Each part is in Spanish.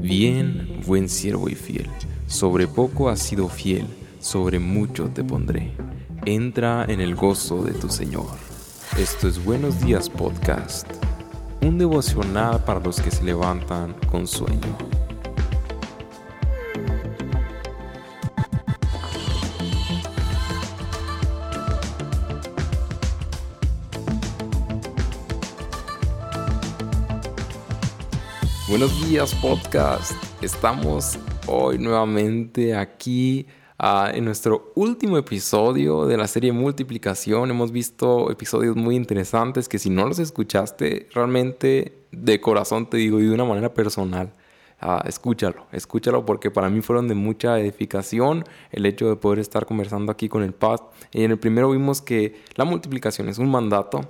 Bien, buen siervo y fiel, sobre poco has sido fiel, sobre mucho te pondré. Entra en el gozo de tu Señor. Esto es Buenos Días Podcast, un devocional para los que se levantan con sueño. Buenos días podcast. Estamos hoy nuevamente aquí ah, en nuestro último episodio de la serie Multiplicación. Hemos visto episodios muy interesantes que si no los escuchaste, realmente de corazón te digo y de una manera personal, ah, escúchalo, escúchalo porque para mí fueron de mucha edificación el hecho de poder estar conversando aquí con el Paz. Y en el primero vimos que la multiplicación es un mandato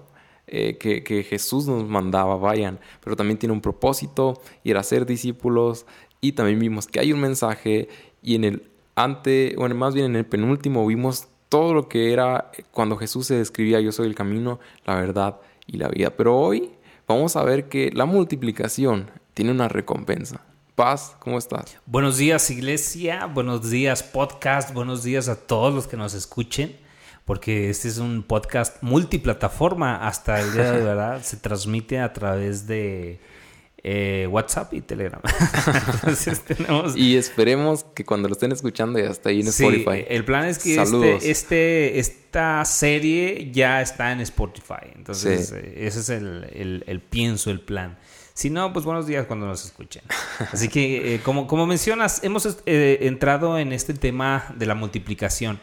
eh, que, Jesús nos mandaba, vayan, pero también tiene un propósito y era ser discípulos y también vimos que hay un mensaje y en el ante, bueno, más bien en el penúltimo vimos todo lo que era cuando Jesús se describía yo soy el camino, la verdad y la vida. Pero hoy vamos a ver que la multiplicación tiene una recompensa. Paz, ¿cómo estás? Buenos días iglesia, buenos días podcast, buenos días a todos los que nos escuchen porque este es un podcast multiplataforma hasta el día de verdad. Se transmite a través de eh, WhatsApp y Telegram. Y esperemos que cuando lo estén escuchando ya esté ahí en Spotify. El plan es que este, este, esta serie ya está en Spotify. Entonces, eh, ese es el, pienso, el plan. Si no, pues buenos días cuando nos escuchen. Así que, eh, como, como mencionas, hemos entrado en este tema de la multiplicación.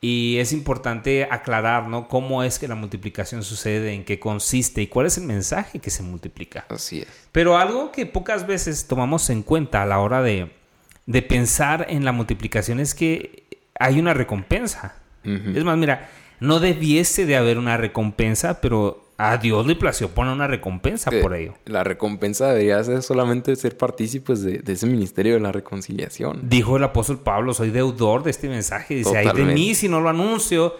Y es importante aclarar, ¿no? Cómo es que la multiplicación sucede, en qué consiste y cuál es el mensaje que se multiplica. Así es. Pero algo que pocas veces tomamos en cuenta a la hora de, pensar en la multiplicación es que hay una recompensa. Es más, mira, no debiese de haber una recompensa, pero a Dios le plació poner una recompensa por ello. La recompensa debería ser solamente ser partícipes de, ese ministerio de la reconciliación. Dijo el apóstol Pablo, soy deudor de este mensaje. Dice, hay de mí si no lo anuncio.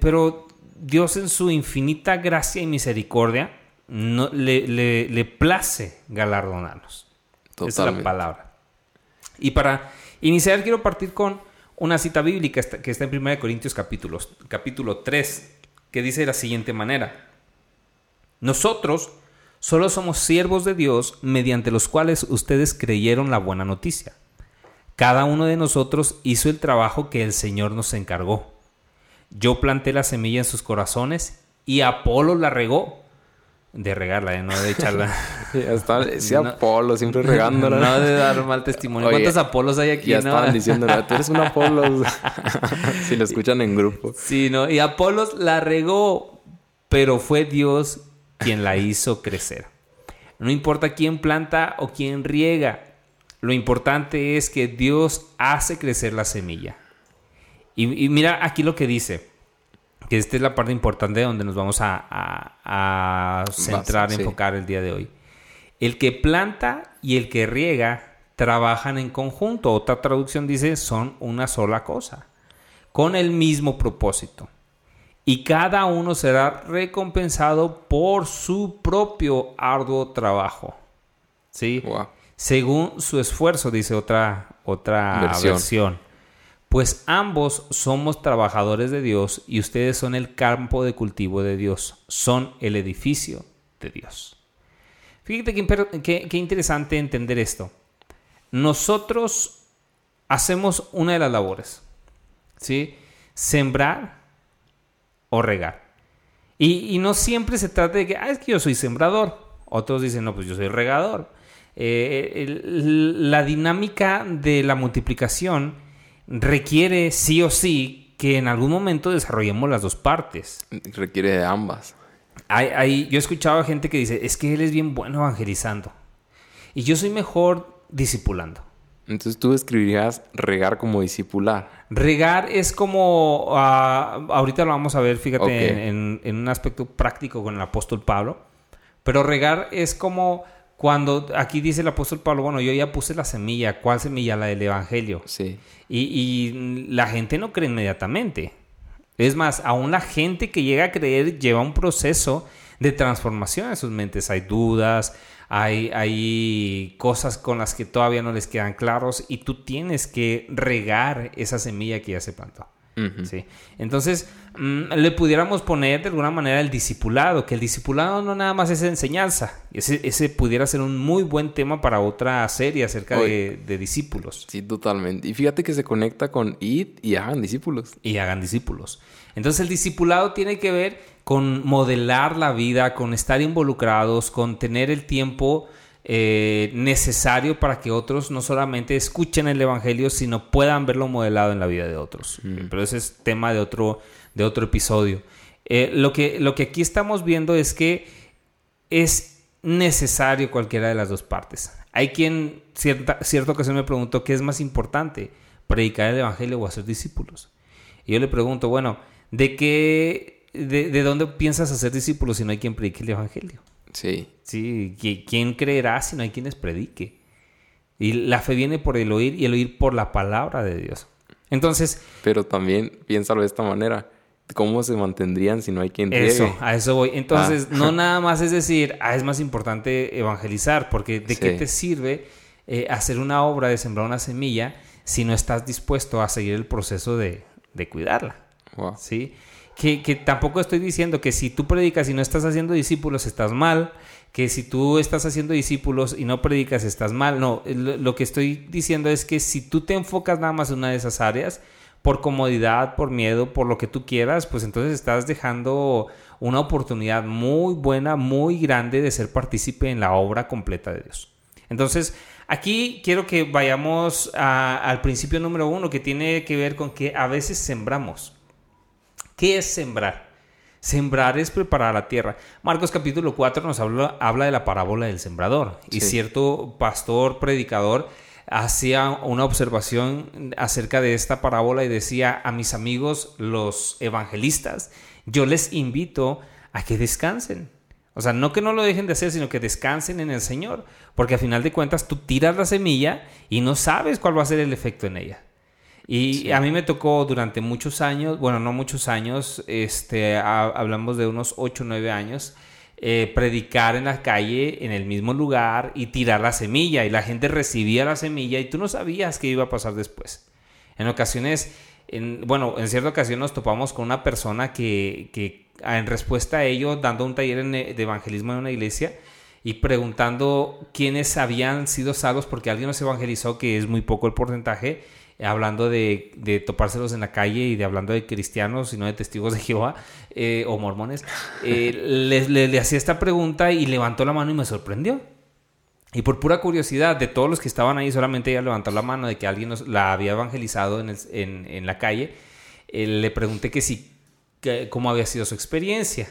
pero Dios en su infinita gracia y misericordia no, le, le, place galardonarnos. Esa es la palabra. Y para iniciar quiero partir con una cita bíblica que está en 1 Corintios capítulo 3, que dice de la siguiente manera. Nosotros solo somos siervos de Dios mediante los cuales ustedes creyeron la buena noticia. Cada uno de nosotros hizo el trabajo que el Señor nos encargó. Yo planté la semilla en sus corazones y Apolo la regó. De regarla, ¿eh? no de echarla. sí, Apolo, siempre regándola. No de dar mal testimonio. ¿Cuántos Apolos hay aquí? Ya estaban diciendo, tú eres un Apolo. si lo escuchan en grupo. Sí, ¿no? Y Apolos la regó, pero fue Dios quien la hizo crecer. No importa quién planta o quién riega, lo importante es que Dios hace crecer la semilla. Y, mira aquí lo que dice, que esta es la parte importante donde nos vamos a, centrar, enfocar el día de hoy. El que planta y el que riega trabajan en conjunto. Otra traducción dice son una sola cosa, con el mismo propósito y cada uno será recompensado por su propio arduo trabajo. ¿Sí? Según su esfuerzo, dice otra, otra versión. Pues ambos somos trabajadores de Dios y ustedes son el campo de cultivo de Dios, son el edificio de Dios. Fíjate qué, qué interesante entender esto. Nosotros hacemos una de las labores, ¿sí? Sembrar o regar. Y, no siempre se trata de que, ah, es que yo soy sembrador. Otros dicen, no, pues yo soy regador. Eh, la dinámica de la multiplicación requiere sí o sí que en algún momento desarrollemos las dos partes. Requiere de ambas. Hay, yo he escuchado a gente que dice, es que él es bien bueno evangelizando. Y yo soy mejor discipulando. Entonces tú describirías regar como discipular. Regar es como, ah, ahorita lo vamos a ver, fíjate, en, un aspecto práctico con el apóstol Pablo, pero regar es como cuando aquí dice el apóstol Pablo, bueno, yo ya puse la semilla, ¿cuál semilla? La del Evangelio. Sí. Y, y la gente no cree inmediatamente. Es más, aún la gente que llega a creer lleva un proceso de transformación en sus mentes. Hay dudas, hay, hay cosas con las que todavía no les quedan claros y tú tienes que regar esa semilla que ya se plantó. ¿sí? Entonces, mm, le pudiéramos poner de alguna manera el discipulado, que el discipulado no nada más es enseñanza. Ese, ese pudiera ser un muy buen tema para otra serie acerca de, de, discípulos. Sí, totalmente. Y fíjate que se conecta con id y hagan discípulos. Y hagan discípulos. Entonces, el discipulado tiene que ver con modelar la vida, con estar involucrados, con tener el tiempo eh, necesario para que otros no solamente escuchen el Evangelio, sino puedan verlo modelado en la vida de otros. Mm. Pero ese es tema de otro, de otro episodio. Eh, lo, que, lo que aquí estamos viendo es que es necesario cualquiera de las dos partes. Hay quien, cierta, cierta ocasión me preguntó, ¿qué es más importante? ¿Predicar el Evangelio o hacer discípulos? Y yo le pregunto, bueno, ¿de qué de, dónde piensas hacer discípulos si no hay quien predique el Evangelio? Sí. Sí, ¿quién creerá si no hay quien les predique? Y la fe viene por el oír y el oír por la palabra de Dios. Entonces... Pero también piénsalo de esta manera. ¿Cómo se mantendrían si no hay quien Eso, a eso voy. Entonces, ah. no nada más es decir, ah, es más importante evangelizar, porque ¿de qué te sirve eh, hacer una obra de sembrar una semilla si no estás dispuesto a seguir el proceso de, de cuidarla? ¿Sí? que, tampoco estoy diciendo que si tú predicas y no estás haciendo discípulos estás mal, que si tú estás haciendo discípulos y no predicas estás mal. No, lo, que estoy diciendo es que si tú te enfocas nada más en una de esas áreas, por comodidad, por miedo, por lo que tú quieras, pues entonces estás dejando una oportunidad muy buena, muy grande de ser partícipe en la obra completa de Dios. Entonces, aquí quiero que vayamos al principio número uno, que tiene que ver con que a veces sembramos. ¿Qué es sembrar? Sembrar es preparar la tierra. Marcos capítulo 4 nos habla, habla de la parábola del sembrador. Y cierto pastor, predicador, hacía una observación acerca de esta parábola y decía a mis amigos los evangelistas, yo les invito a que descansen. O sea, no que no lo dejen de hacer, sino que descansen en el Señor. Porque a final de cuentas tú tiras la semilla y no sabes cuál va a ser el efecto en ella. Y a mí me tocó durante muchos años, bueno, no muchos años, este, hablamos de unos 8 o 9 años, eh, predicar en la calle, en el mismo lugar y tirar la semilla. Y la gente recibía la semilla y tú no sabías qué iba a pasar después. En ocasiones, en, bueno, en cierta ocasión nos topamos con una persona que, que en respuesta a ello, dando un taller de evangelismo en una iglesia, y preguntando quiénes habían sido salvos porque alguien nos evangelizó, que es muy poco el porcentaje, hablando de, de, topárselos en la calle y de hablando de cristianos y no de testigos de Jehová eh, o mormones, eh, le, hacía esta pregunta y levantó la mano y me sorprendió. Y por pura curiosidad de todos los que estaban ahí, solamente ella levantó la mano de que alguien nos, la había evangelizado en, en, en la calle. Eh, le pregunté que sí, que, cómo había sido su experiencia.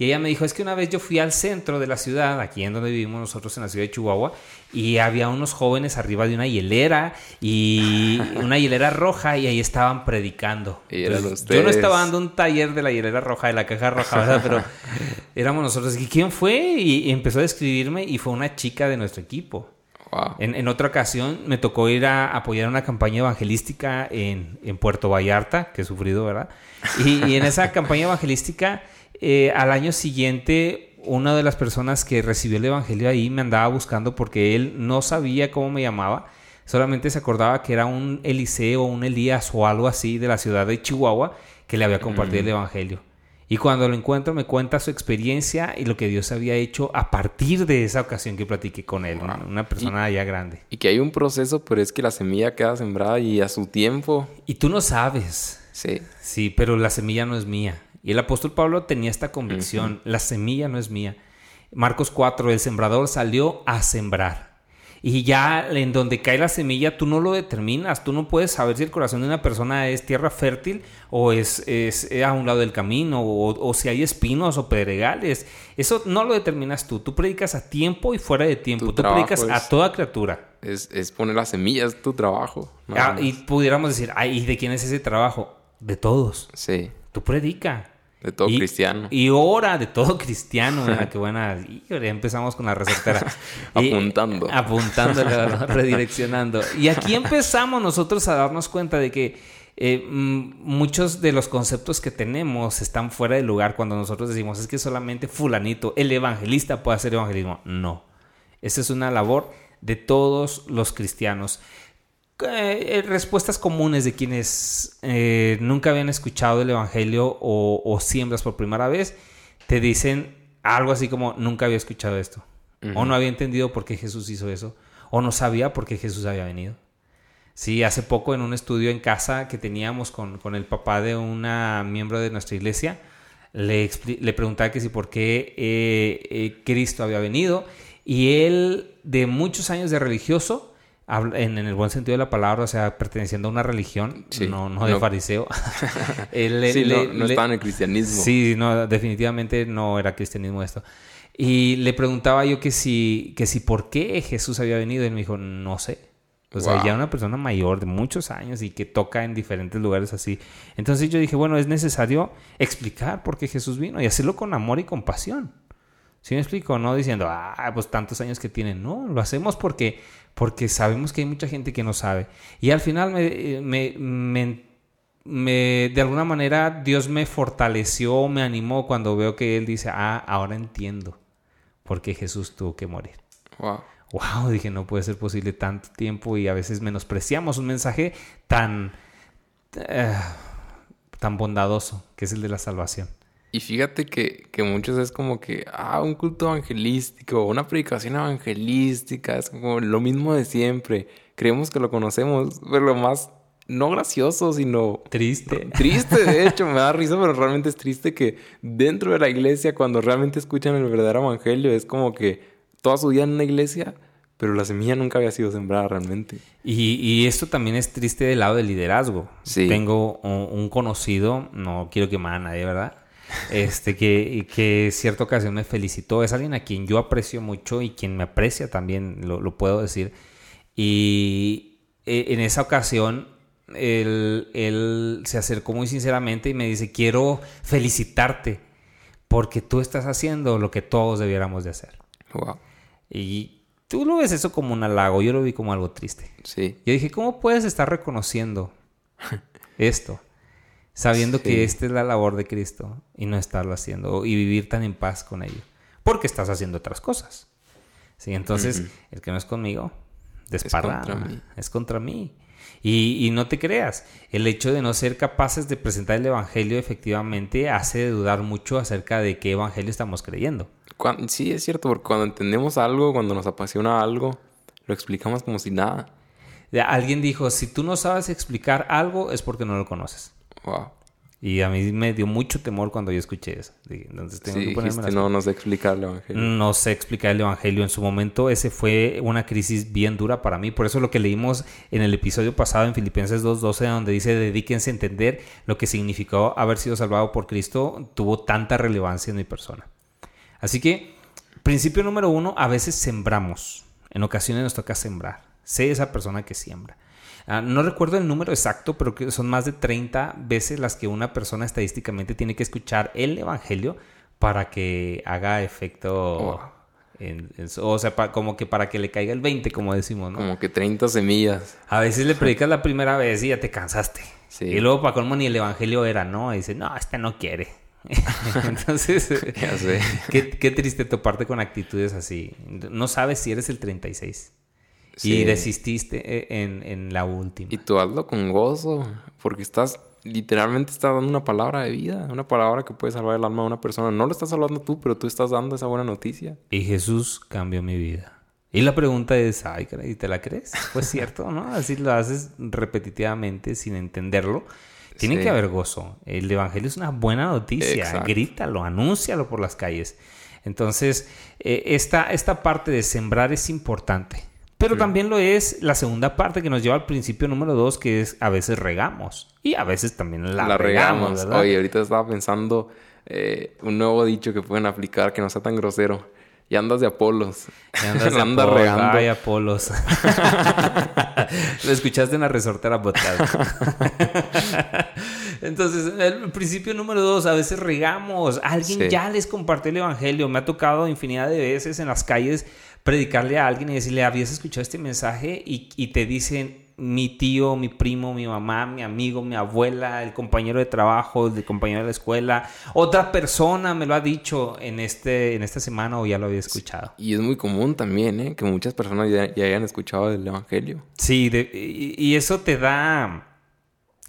Y ella me dijo, es que una vez yo fui al centro de la ciudad, aquí en donde vivimos nosotros en la ciudad de Chihuahua, y había unos jóvenes arriba de una hielera y una hielera roja y ahí estaban predicando. yo no estaba dando un taller de la hielera roja, de la caja roja, pero éramos nosotros. ¿Y quién fue? Y empezó a describirme y fue una chica de nuestro equipo. En, otra ocasión me tocó ir a apoyar una campaña evangelística en, Puerto Vallarta, que he sufrido, ¿verdad? y en esa campaña evangelística eh, al año siguiente, una de las personas que recibió el Evangelio ahí me andaba buscando porque él no sabía cómo me llamaba, solamente se acordaba que era un Eliseo o un Elías o algo así de la ciudad de Chihuahua que le había compartido el mm. Evangelio. Y cuando lo encuentro me cuenta su experiencia y lo que Dios había hecho a partir de esa ocasión que platiqué con él, una, persona ya grande. Y que hay un proceso, pero es que la semilla queda sembrada y a su tiempo. Y tú no sabes. Sí. Sí, pero la semilla no es mía. Y el apóstol Pablo tenía esta convicción, la semilla no es mía. Marcos 4, el sembrador salió a sembrar. Y ya en donde cae la semilla, tú no lo determinas, tú no puedes saber si el corazón de una persona es tierra fértil o es, es a un lado del camino o, si hay espinos o pedregales. Eso no lo determinas tú, tú predicas a tiempo y fuera de tiempo, tú predicas a toda criatura. Es, es, poner las semillas, tu trabajo. Ah, y pudiéramos decir, ay, ¿y de quién es ese trabajo? De todos. Sí. Tú predica. De todo cristiano. Y hora de todo cristiano. qué buena. Y ya empezamos con la recetera. apuntando. apuntando, redireccionando. Y aquí empezamos nosotros a darnos cuenta de que eh, muchos de los conceptos que tenemos están fuera de lugar cuando nosotros decimos es que solamente fulanito, el evangelista puede hacer evangelismo. No. Esa es una labor de todos los cristianos. Eh, eh, respuestas comunes de quienes eh, nunca habían escuchado el Evangelio o, siembras por primera vez, te dicen algo así como nunca había escuchado esto, o no había entendido por qué Jesús hizo eso, o no sabía por qué Jesús había venido. Sí, hace poco en un estudio en casa que teníamos con, con el papá de una miembro de nuestra iglesia, le, le preguntaba que si por qué Cristo había venido y él de muchos años de religioso en, el buen sentido de la palabra, o sea, perteneciendo a una religión, no, no de fariseo. sí, no, estaba en el cristianismo. Sí, no, definitivamente no era cristianismo esto. Y le preguntaba yo que si, que si por qué Jesús había venido, y él me dijo, no sé. O sea, ya una persona mayor de muchos años y que toca en diferentes lugares así. Entonces yo dije, bueno, es necesario explicar por qué Jesús vino y hacerlo con amor y compasión. ¿Sí me explico? No diciendo, ah, pues tantos años que tienen. No, lo hacemos porque porque sabemos que hay mucha gente que no sabe. Y al final, me, me, me, de alguna manera, Dios me fortaleció, me animó cuando veo que Él dice, ah, ahora entiendo por qué Jesús tuvo que morir. Wow. Wow, dije, no puede ser posible tanto tiempo y a veces menospreciamos un mensaje tan, eh, tan bondadoso, que es el de la salvación. Y fíjate que, que, muchos es como que, ah, un culto evangelístico, una predicación evangelística, es como lo mismo de siempre. Creemos que lo conocemos, pero lo más, no gracioso, sino... Triste. Triste, de hecho, me da risa, pero realmente es triste que dentro de la iglesia, cuando realmente escuchan el verdadero evangelio, es como que toda su vida en una iglesia, pero la semilla nunca había sido sembrada realmente. Y, y esto también es triste del lado del liderazgo. Sí. Tengo un, un conocido, no quiero quemar a nadie, ¿verdad? Este, que, que cierta ocasión me felicitó. Es alguien a quien yo aprecio mucho y quien me aprecia también, lo, puedo decir. Y e, en esa ocasión él, él, se acercó muy sinceramente y me dice, quiero felicitarte porque tú estás haciendo lo que todos debiéramos de hacer. Wow. Y tú lo ves eso como un halago, yo lo vi como algo triste. Sí. Yo dije, ¿cómo puedes estar reconociendo esto? Sabiendo que esta es la labor de Cristo y no estarlo haciendo y vivir tan en paz con ello, porque estás haciendo otras cosas. Sí, entonces, el que no es conmigo, desparra, es contra mí. Y, y, no te creas, el hecho de no ser capaces de presentar el Evangelio efectivamente hace dudar mucho acerca de qué Evangelio estamos creyendo. sí, es cierto, porque cuando entendemos algo, cuando nos apasiona algo, lo explicamos como si nada. Alguien dijo, si tú no sabes explicar algo es porque no lo conoces. Wow. Y a mí me dio mucho temor cuando yo escuché eso. Entonces tengo que ponerme no, no sé explicar el Evangelio. No sé explicar el Evangelio. En su momento ese fue una crisis bien dura para mí. Por eso lo que leímos en el episodio pasado en Filipenses 2.12, donde dice dedíquense a entender lo que significó haber sido salvado por Cristo, tuvo tanta relevancia en mi persona. Así que, principio número uno, a veces sembramos. En ocasiones nos toca sembrar. Sé esa persona que siembra. Ah, no recuerdo el número exacto, pero que son más de 30 veces las que una persona estadísticamente tiene que escuchar el Evangelio para que haga efecto. Oh. o sea, como que para que le caiga el 20, como decimos, ¿no? Como que 30 semillas. A veces le predicas la primera vez y ya te cansaste. Y luego para colmo ni el evangelio era, ¿no? Y dice, no, este no quiere. Entonces, Qué, qué triste toparte con actitudes así. No sabes si eres el 36. Y desististe eh, en, en, la última. Y tú hazlo con gozo, porque estás, literalmente estás dando una palabra de vida, una palabra que puede salvar el alma de una persona. No lo estás hablando tú, pero tú estás dando esa buena noticia. Y Jesús cambió mi vida. Y la pregunta es, ay, ¿y te la crees? Pues cierto, ¿no? Así lo haces repetitivamente sin entenderlo. Tiene que haber gozo. El Evangelio es una buena noticia. Grítalo, anúncialo por las calles. Entonces, eh, esta, esta parte de sembrar es importante. Pero también lo es la segunda parte que nos lleva al principio número dos, que es a veces regamos. Y a veces también la, regamos. Oye, ahorita estaba pensando eh, un nuevo dicho que pueden aplicar que no sea tan grosero. Y andas de Apolos. Y andas de andas regando. Ay, Apolos. Lo escuchaste en la resortera podcast. Entonces, el principio número dos, a veces regamos. Alguien ya les compartió el evangelio. Me ha tocado infinidad de veces en las calles predicarle a alguien y decirle, habías escuchado este mensaje y, te dicen, mi tío, mi primo, mi mamá, mi amigo, mi abuela, el compañero de trabajo, el compañero de la escuela, otra persona me lo ha dicho en, este, en esta semana o ya lo había escuchado. Y es muy común también, ¿eh? Que muchas personas ya, hayan escuchado del Evangelio. Sí, y, eso te da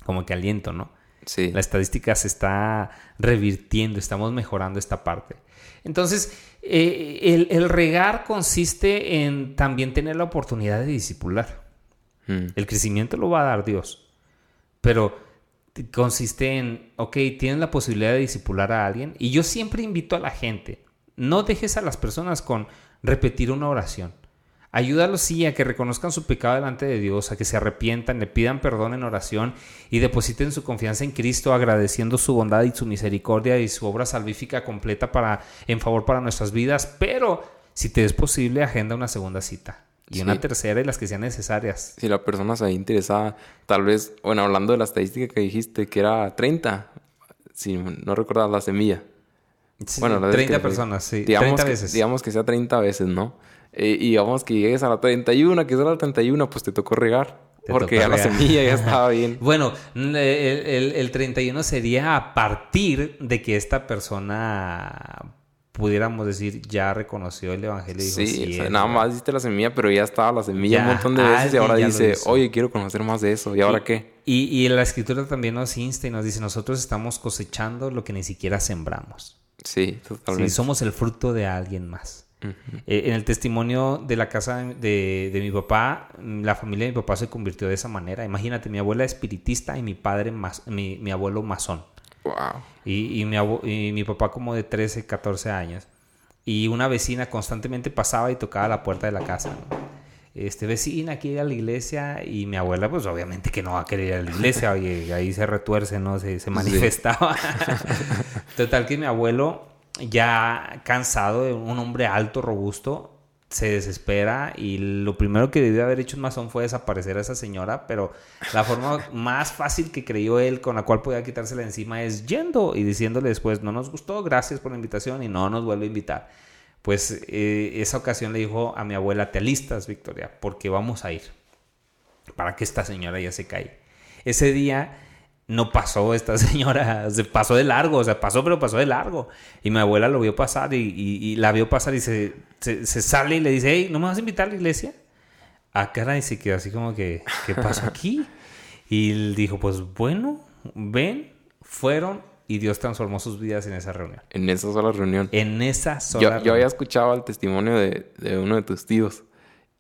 como que aliento, ¿no? Sí. La estadística se está revirtiendo, estamos mejorando esta parte. Entonces, eh, el, el regar consiste en también tener la oportunidad de discipular. Mm. El crecimiento lo va a dar Dios. Pero consiste en, ok, tienes la posibilidad de disipular a alguien. Y yo siempre invito a la gente, no dejes a las personas con repetir una oración. Ayúdalos sí a que reconozcan su pecado delante de Dios, a que se arrepientan, le pidan perdón en oración y depositen su confianza en Cristo agradeciendo su bondad y su misericordia y su obra salvífica completa para en favor para nuestras vidas, pero si te es posible agenda una segunda cita. Y una tercera y las que sean necesarias. Si la persona se interesada, tal vez, bueno, hablando de la estadística que dijiste, que era 30, si no recuerdas la semilla. bueno, 30 personas, sí. Digamos 30 que, veces. Digamos que sea 30 veces, ¿no? Eh, y digamos que llegues a la 31, que sea la 31, pues te tocó regar. porque ya la semilla ya estaba bien. bueno, el, el, el 31 sería a partir de que esta persona pudiéramos decir, ya reconoció el evangelio. Y dijo, sí, nada más diste la semilla, pero ya estaba la semilla un montón de veces y ahora dice, oye, quiero conocer más de eso. ¿Y ahora qué? Y, y la escritura también nos insta y nos dice, nosotros estamos cosechando lo que ni siquiera sembramos. Sí, totalmente. Sí, somos el fruto de alguien más. Eh, en el testimonio de la casa de, de, mi papá, la familia de mi papá se convirtió de esa manera. Imagínate, mi abuela espiritista y mi padre, mi, mi abuelo masón. Y, mi y mi papá como de 13, 14 años. Y una vecina constantemente pasaba y tocaba la puerta de la casa. Este vecina quiere ir a la iglesia y mi abuela pues obviamente que no va a querer ir a la iglesia. y ahí se retuerce, ¿no? Se, se manifestaba. Total que mi abuelo ya cansado un hombre alto, robusto, se desespera y lo primero que debió haber hecho un masón fue desaparecer a esa señora, pero la forma más fácil que creyó él con la cual podía quitársela encima es yendo y diciéndole después, no nos gustó, gracias por la invitación y no nos vuelve a invitar. Pues eh, esa ocasión le dijo a mi abuela, te alistas, Victoria, porque vamos a ir, para que esta señora ya se caiga. Ese día no pasó esta señora, se pasó de largo, o sea, pasó, pero pasó de largo. Y mi abuela lo vio pasar y, la vio pasar y se, se, sale y le dice, hey, ¿no me vas a invitar a la iglesia? Ah, cara, y se quedó así como que, ¿qué pasó aquí? Y él dijo, pues bueno, ven, fueron y Dios transformó sus vidas en esa reunión. En esa sola reunión. En esa sola yo, reunión. Yo había escuchado el testimonio de, de uno de tus tíos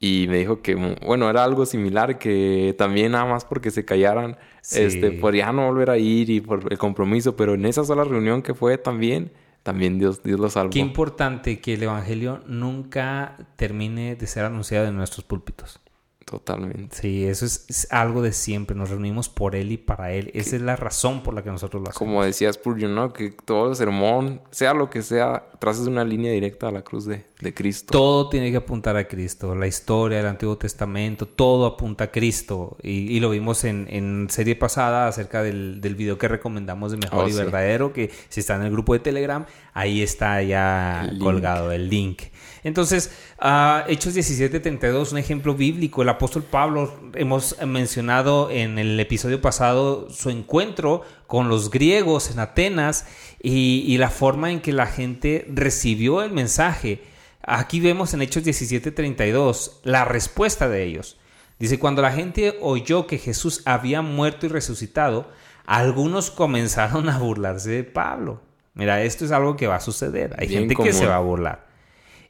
y me dijo que, bueno, era algo similar, que también nada más porque se callaran, este, por ya no volver a ir y por el compromiso, pero en esa sola reunión que fue también, también Dios, Dios lo salvó. Qué importante que el Evangelio nunca termine de ser anunciado en nuestros púlpitos. Totalmente. Sí, eso es, algo de siempre. Nos reunimos por Él y para Él. Esa es la razón por la que nosotros lo hacemos. Como decía Spurgeon, ¿no? Que todo el sermón, sea lo que sea, traces una línea directa a la cruz de, Cristo. Todo tiene que apuntar a Cristo. La historia, el Antiguo Testamento, todo apunta a Cristo. Y, lo vimos en, serie pasada acerca del, del, video que recomendamos de Mejor oh, y Verdadero, que si está en el grupo de Telegram, ahí está ya colgado el link. Entonces, uh, Hechos 17:32, un ejemplo bíblico. El apóstol Pablo, hemos mencionado en el episodio pasado su encuentro con los griegos en Atenas y, la forma en que la gente recibió el mensaje. Aquí vemos en Hechos 17:32 la respuesta de ellos. Dice, cuando la gente oyó que Jesús había muerto y resucitado, algunos comenzaron a burlarse de Pablo. Mira, esto es algo que va a suceder. Hay gente que se va a burlar.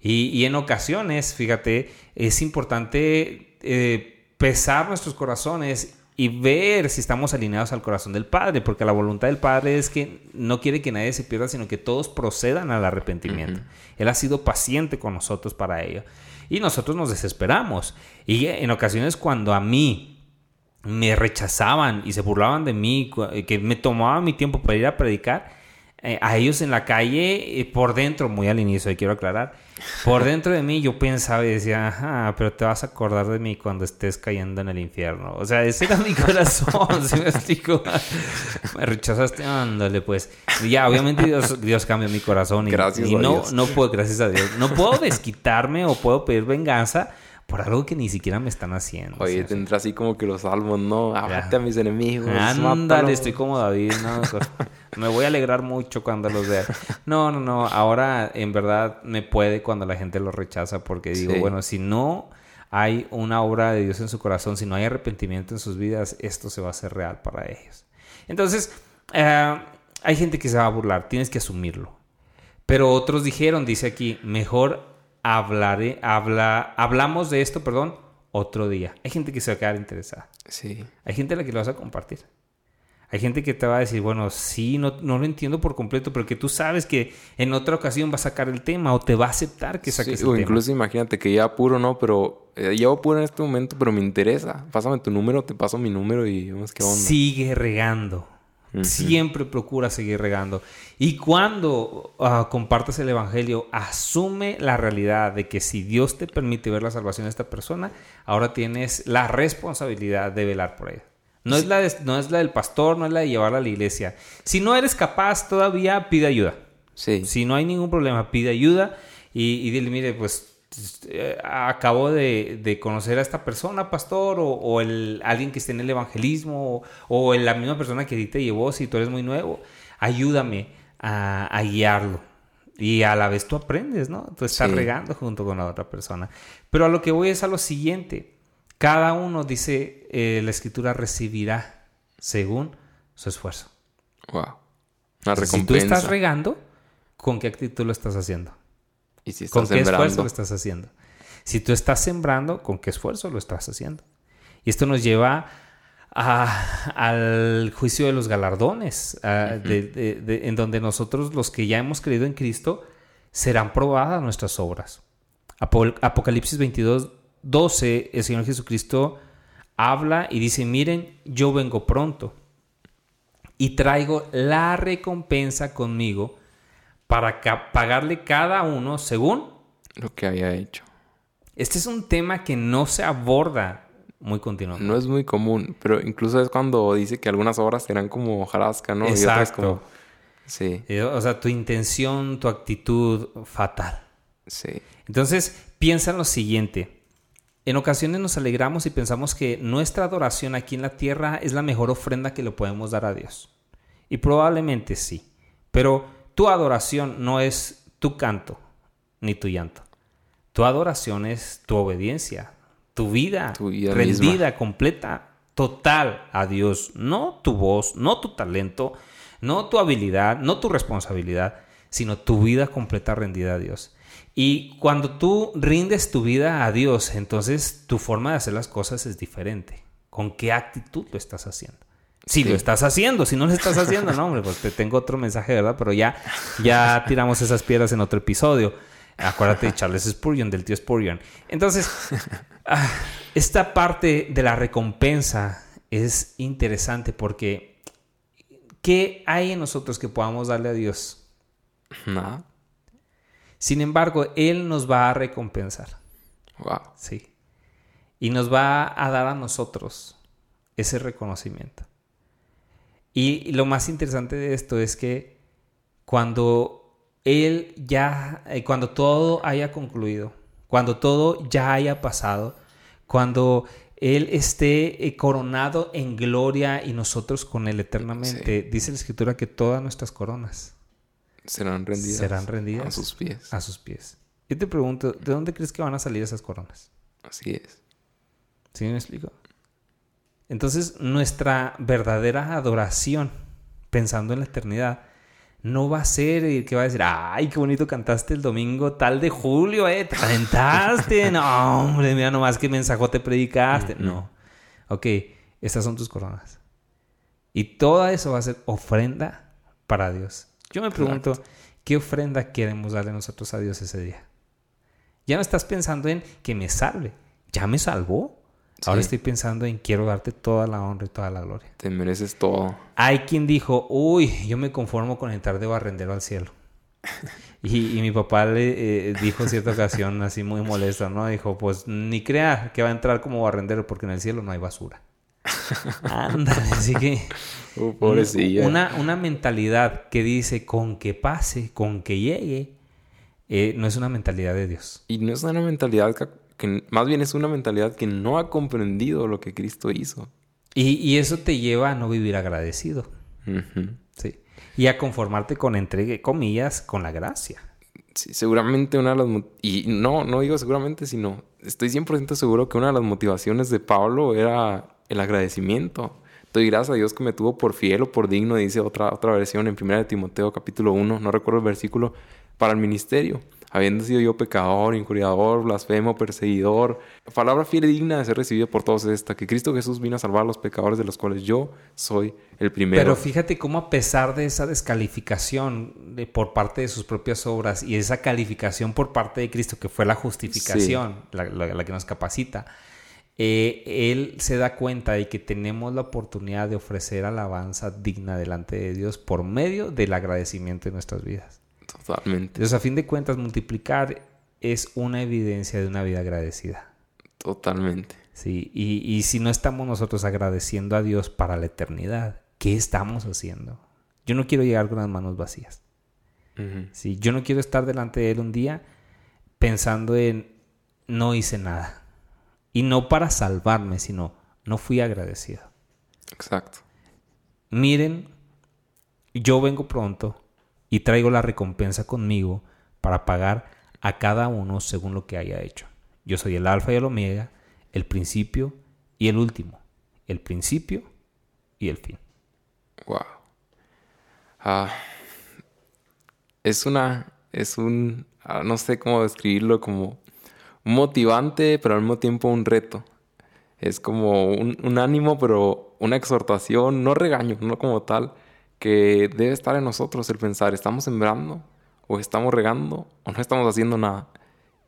Y, en ocasiones, fíjate, es importante eh, pesar nuestros corazones y ver si estamos alineados al corazón del Padre, porque la voluntad del Padre es que no quiere que nadie se pierda, sino que todos procedan al arrepentimiento. Él ha sido paciente con nosotros para ello. Y nosotros nos desesperamos. Y en ocasiones cuando a mí me rechazaban y se burlaban de mí, que me tomaban mi tiempo para ir a predicar, eh, a ellos en la calle, eh, por dentro, muy al inicio, quiero aclarar, por dentro de mí yo pensaba y decía, ajá, pero te vas a acordar de mí cuando estés cayendo en el infierno. O sea, ese era mi corazón, ¿sí me explico? me rechazaste, ándale, pues. ya, obviamente Dios, Dios cambió mi corazón. Y, gracias y no, no puedo, gracias a Dios, no puedo desquitarme o puedo pedir venganza por algo que ni siquiera me están haciendo. Oye, te entra así como que los salmos, ¿no? Abate a mis enemigos. Ándale, estoy como David, ¿no? me voy a alegrar mucho cuando los vea. No, no, no. Ahora, en verdad, me puede cuando la gente lo rechaza porque digo, Sí. bueno, si no hay una obra de Dios en su corazón, si no hay arrepentimiento en sus vidas, esto se va a hacer real para ellos. Entonces, eh, hay gente que se va a burlar, tienes que asumirlo. Pero otros dijeron, dice aquí, mejor hablaré, habla, hablamos de esto, perdón, otro día. Hay gente que se va a quedar interesada. Sí. Hay gente a la que lo vas a compartir. Hay gente que te va a decir, bueno, sí, no, no lo entiendo por completo, pero que tú sabes que en otra ocasión va a sacar el tema o te va a aceptar que saques Sí, el o tema. incluso imagínate que ya apuro, ¿no? Pero eh, llevo apuro en este momento, pero me interesa. Pásame tu número, te paso mi número y vemos qué onda. Sigue regando. Siempre procura seguir regando. Y cuando compartas el Evangelio, asume la realidad de que si Dios te permite ver la salvación de esta persona, ahora tienes la responsabilidad de velar por ella. No, es la de- no es la del pastor, no es la de llevarla a la iglesia. Si no eres capaz, todavía pide ayuda. Sí. Si no hay ningún problema, pide ayuda y, y dile, mire, pues acabo de, de conocer a esta persona, pastor, o, o el, alguien que esté en el evangelismo, o, o la misma persona que a ti te llevó, si tú eres muy nuevo, ayúdame a, a guiarlo. Y a la vez tú aprendes, ¿no? Tú estás Sí. regando junto con la otra persona. Pero a lo que voy es a lo siguiente. Cada uno, dice eh, la escritura, recibirá según su esfuerzo. Wow. Una Si tú estás regando, ¿con qué actitud lo estás haciendo? Y si ¿Con qué esfuerzo lo estás haciendo? Si tú estás sembrando, ¿con qué esfuerzo lo estás haciendo? Y esto nos lleva a- al juicio de los galardones, a- de- de- de- en donde nosotros, los que ya hemos creído en Cristo, serán probadas nuestras obras. Apo- Apocalipsis 22, 12, el Señor Jesucristo habla y dice, miren, yo vengo pronto y traigo la recompensa conmigo para ca- pagarle cada uno según Lo que había hecho. este es un tema que no se aborda muy continuamente. No es muy común, pero incluso es cuando dice que algunas obras serán como hojarasca, ¿no? Y otras Exacto. como... Sí, O sea, tu intención, tu actitud fatal. sí. Entonces, piensa en lo siguiente. En ocasiones nos alegramos y pensamos que nuestra adoración aquí en la tierra es la mejor ofrenda que le podemos dar a Dios. Y probablemente sí. Pero tu adoración no es tu canto ni tu llanto. Tu adoración es tu obediencia, tu vida, Tu vida rendida, completa, total a Dios. No tu voz, no tu talento, no tu habilidad, no tu responsabilidad, sino tu vida completa rendida a Dios. Y cuando tú rindes tu vida a Dios, entonces tu forma de hacer las cosas es diferente. ¿Con qué actitud lo estás haciendo? Si Sí. lo estás haciendo, si no lo estás haciendo, no, hombre, pues te tengo otro mensaje, ¿verdad? Pero ya, ya tiramos esas piedras en otro episodio. Acuérdate de Charles Spurgeon, del tío Spurgeon. Entonces, ah, esta parte de la recompensa es interesante porque ¿qué hay en nosotros que podamos darle a Dios? Nada. Sin embargo, Él nos va a recompensar. Wow. Sí. Y nos va a dar a nosotros ese reconocimiento. Y, lo más interesante de esto es que cuando Él ya, eh, cuando todo haya concluido, cuando todo ya haya pasado, cuando Él esté eh, coronado en gloria y nosotros con Él eternamente, dice la Escritura que todas nuestras coronas Serán rendidas. serán rendidas A sus pies. a sus pies. Yo te pregunto, ¿de dónde crees que van a salir esas coronas? Así es. ¿Sí me explico? Entonces, nuestra verdadera adoración, pensando en la eternidad, no va a ser el que va a decir, ay, qué bonito cantaste el domingo tal de julio, eh, te calentaste. no, hombre, mira nomás qué mensajote predicaste. No. Ok, estas son tus coronas. Y todo eso va a ser ofrenda para Dios. Yo me pregunto, ¿qué ofrenda queremos darle nosotros a Dios ese día? Ya no estás pensando en que me salve. Ya me salvó. Ahora Sí. estoy pensando en quiero darte toda la honra y toda la gloria. Te mereces todo. Hay quien dijo, uy, yo me conformo con entrar de barrendero al cielo. Y, y mi papá le eh, dijo en cierta ocasión, así muy molesto, ¿no? Dijo, pues ni crea que va a entrar como barrendero porque en el cielo no hay basura. Ándale, así que... Uh, pobrecilla. Una, una mentalidad que dice con que pase, con que llegue, eh, no es una mentalidad de Dios. Y no es una mentalidad que más bien es una mentalidad que no ha comprendido lo que Cristo hizo. Y, y eso te lleva a no vivir agradecido. Sí. Y a conformarte con entregue, comillas, con la gracia. Sí, seguramente una de las... Y no, no digo seguramente, sino estoy 100% seguro que una de las motivaciones de Pablo era el agradecimiento. Doy gracias a Dios que me tuvo por fiel o por digno, dice otra, otra versión en 1 Timoteo capítulo 1, no recuerdo el versículo, para el ministerio habiendo sido yo pecador, injuriador, blasfemo, perseguidor. Palabra fiel y digna de ser recibida por todos esta, que Cristo Jesús vino a salvar a los pecadores de los cuales yo soy el primero. Pero fíjate cómo a pesar de esa descalificación de, por parte de sus propias obras y esa calificación por parte de Cristo, que fue la justificación, la, que nos capacita, eh, él se da cuenta de que tenemos la oportunidad de ofrecer alabanza digna delante de Dios por medio del agradecimiento de nuestras vidas. Totalmente. Entonces, a fin de cuentas, multiplicar es una evidencia de una vida agradecida. Totalmente. Sí, y, si no estamos nosotros agradeciendo a Dios para la eternidad, ¿qué estamos haciendo? Yo no quiero llegar con las manos vacías. sí, yo no quiero estar delante de Él un día pensando en no hice nada. Y no para salvarme, sino no fui agradecido. Exacto. Miren, yo vengo pronto y traigo la recompensa conmigo para pagar a cada uno según lo que haya hecho. Yo soy el alfa y el omega, el principio y el último, el principio y el fin. Wow. Ah, es una, es un, ah, no sé cómo describirlo, como motivante, pero al mismo tiempo un reto. Es como un ánimo, pero una exhortación, no regaño, no como tal, que debe estar en nosotros el pensar, ¿estamos sembrando? ¿O estamos regando? ¿O no estamos haciendo nada?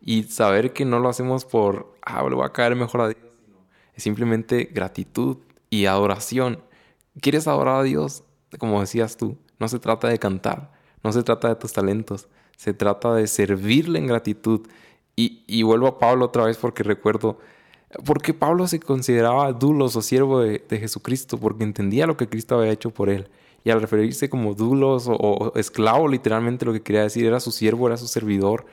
Y saber que no lo hacemos por, ah, le voy a caer mejor a Dios. Es simplemente gratitud y adoración. ¿Quieres adorar a Dios? Como decías tú, no se trata de cantar, no se trata de tus talentos, se trata de servirle en gratitud. Y, vuelvo a Pablo otra vez porque recuerdo, porque Pablo se consideraba dulos o siervo de Jesucristo, porque entendía lo que Cristo había hecho por él. Y al referirse como dulos o, esclavo, literalmente lo que quería decir era su siervo, era su servidor.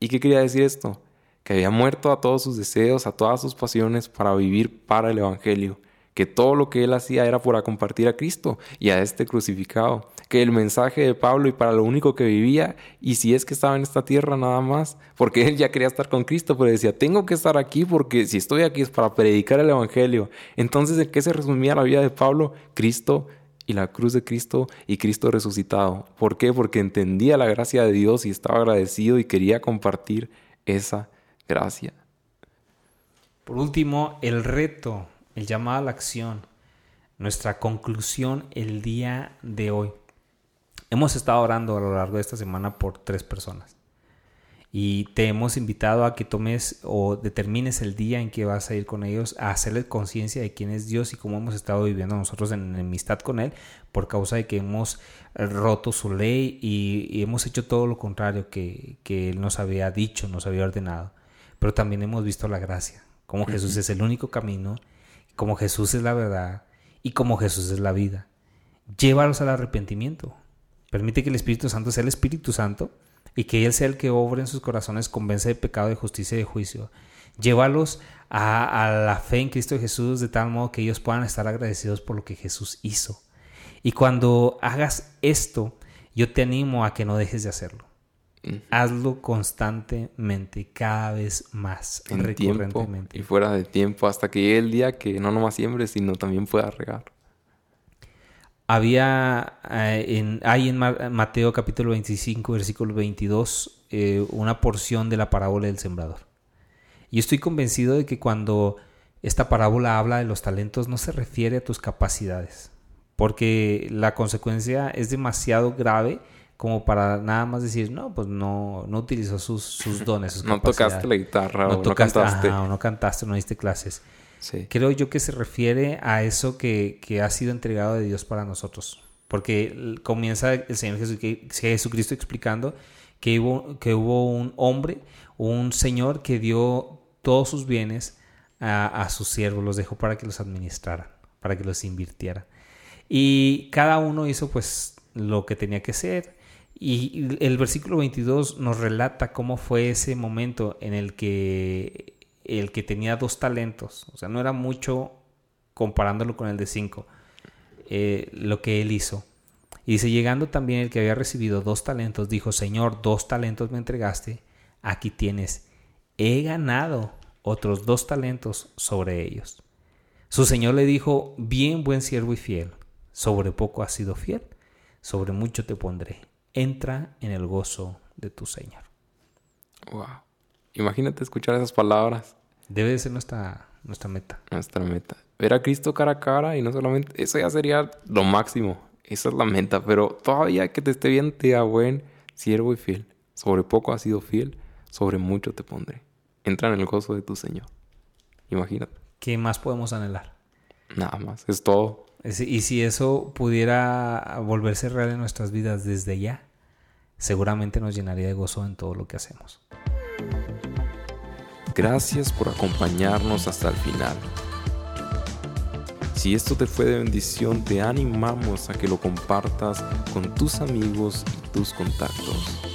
¿Y qué quería decir esto? Que había muerto a todos sus deseos, a todas sus pasiones para vivir para el Evangelio. Que todo lo que él hacía era para compartir a Cristo y a este crucificado. Que el mensaje de Pablo y para lo único que vivía, y si es que estaba en esta tierra nada más, porque él ya quería estar con Cristo, pero decía, tengo que estar aquí porque si estoy aquí es para predicar el Evangelio. Entonces, ¿en qué se resumía la vida de Pablo? Cristo y la cruz de Cristo y Cristo resucitado. ¿Por qué? Porque entendía la gracia de Dios y estaba agradecido y quería compartir esa gracia. Por último, el reto, el llamado a la acción, nuestra conclusión el día de hoy. Hemos estado orando a lo largo de esta semana por tres personas y te hemos invitado a que tomes o determines el día en que vas a ir con ellos a hacerles conciencia de quién es Dios y cómo hemos estado viviendo nosotros en enemistad con Él por causa de que hemos roto su ley y, hemos hecho todo lo contrario que, Él nos había dicho, nos había ordenado. Pero también hemos visto la gracia, como Jesús es el único camino, como Jesús es la verdad y como Jesús es la vida. Llévalos al arrepentimiento. Permite que el Espíritu Santo sea el Espíritu Santo y que Él sea el que obre en sus corazones, convence de pecado, de justicia y de juicio. Llévalos a, la fe en Cristo Jesús de tal modo que ellos puedan estar agradecidos por lo que Jesús hizo. Y cuando hagas esto, yo te animo a que no dejes de hacerlo. Hazlo constantemente, cada vez más, en recurrentemente. y fuera de tiempo, hasta que llegue el día que no nomás siembres, sino también pueda regar había eh, en, hay en Mateo capítulo 25, versículo 22, eh, una porción de la parábola del sembrador. Y estoy convencido de que cuando esta parábola habla de los talentos no se refiere a tus capacidades, porque la consecuencia es demasiado grave como para nada más decir, no, pues no, no utilizó sus, sus dones. Sus no tocaste la guitarra no, no cantaste. no cantaste, no diste clases. Creo yo que se refiere a eso que, ha sido entregado de Dios para nosotros. Porque comienza el Señor Jesucristo explicando que hubo, que hubo un hombre, un señor que dio todos sus bienes a, sus siervos, los dejó para que los administraran, para que los invirtieran. Y cada uno hizo pues lo que tenía que hacer. Y el versículo 22 nos relata cómo fue ese momento en el que el que tenía dos talentos, o sea, no era mucho comparándolo con el de cinco, eh, lo que él hizo. Y dice, llegando también el que había recibido dos talentos, dijo, Señor, dos talentos me entregaste, aquí tienes, he ganado otros dos talentos sobre ellos. Su Señor le dijo, bien buen siervo y fiel, sobre poco has sido fiel, sobre mucho te pondré, entra en el gozo de tu Señor. Wow. Imagínate escuchar esas palabras. Debe de ser nuestra, nuestra meta. Nuestra meta. Ver a Cristo cara a cara y no solamente... Eso ya sería lo máximo. Esa es la meta. Pero todavía que te esté bien, te buen siervo y fiel. Sobre poco has sido fiel, sobre mucho te pondré. Entra en el gozo de tu Señor. Imagínate. ¿Qué más podemos anhelar? Nada más. Es todo. Y si eso pudiera volverse real en nuestras vidas desde ya, seguramente nos llenaría de gozo en todo lo que hacemos. Gracias por acompañarnos hasta el final. Si esto te fue de bendición, te animamos a que lo compartas con tus amigos y tus contactos.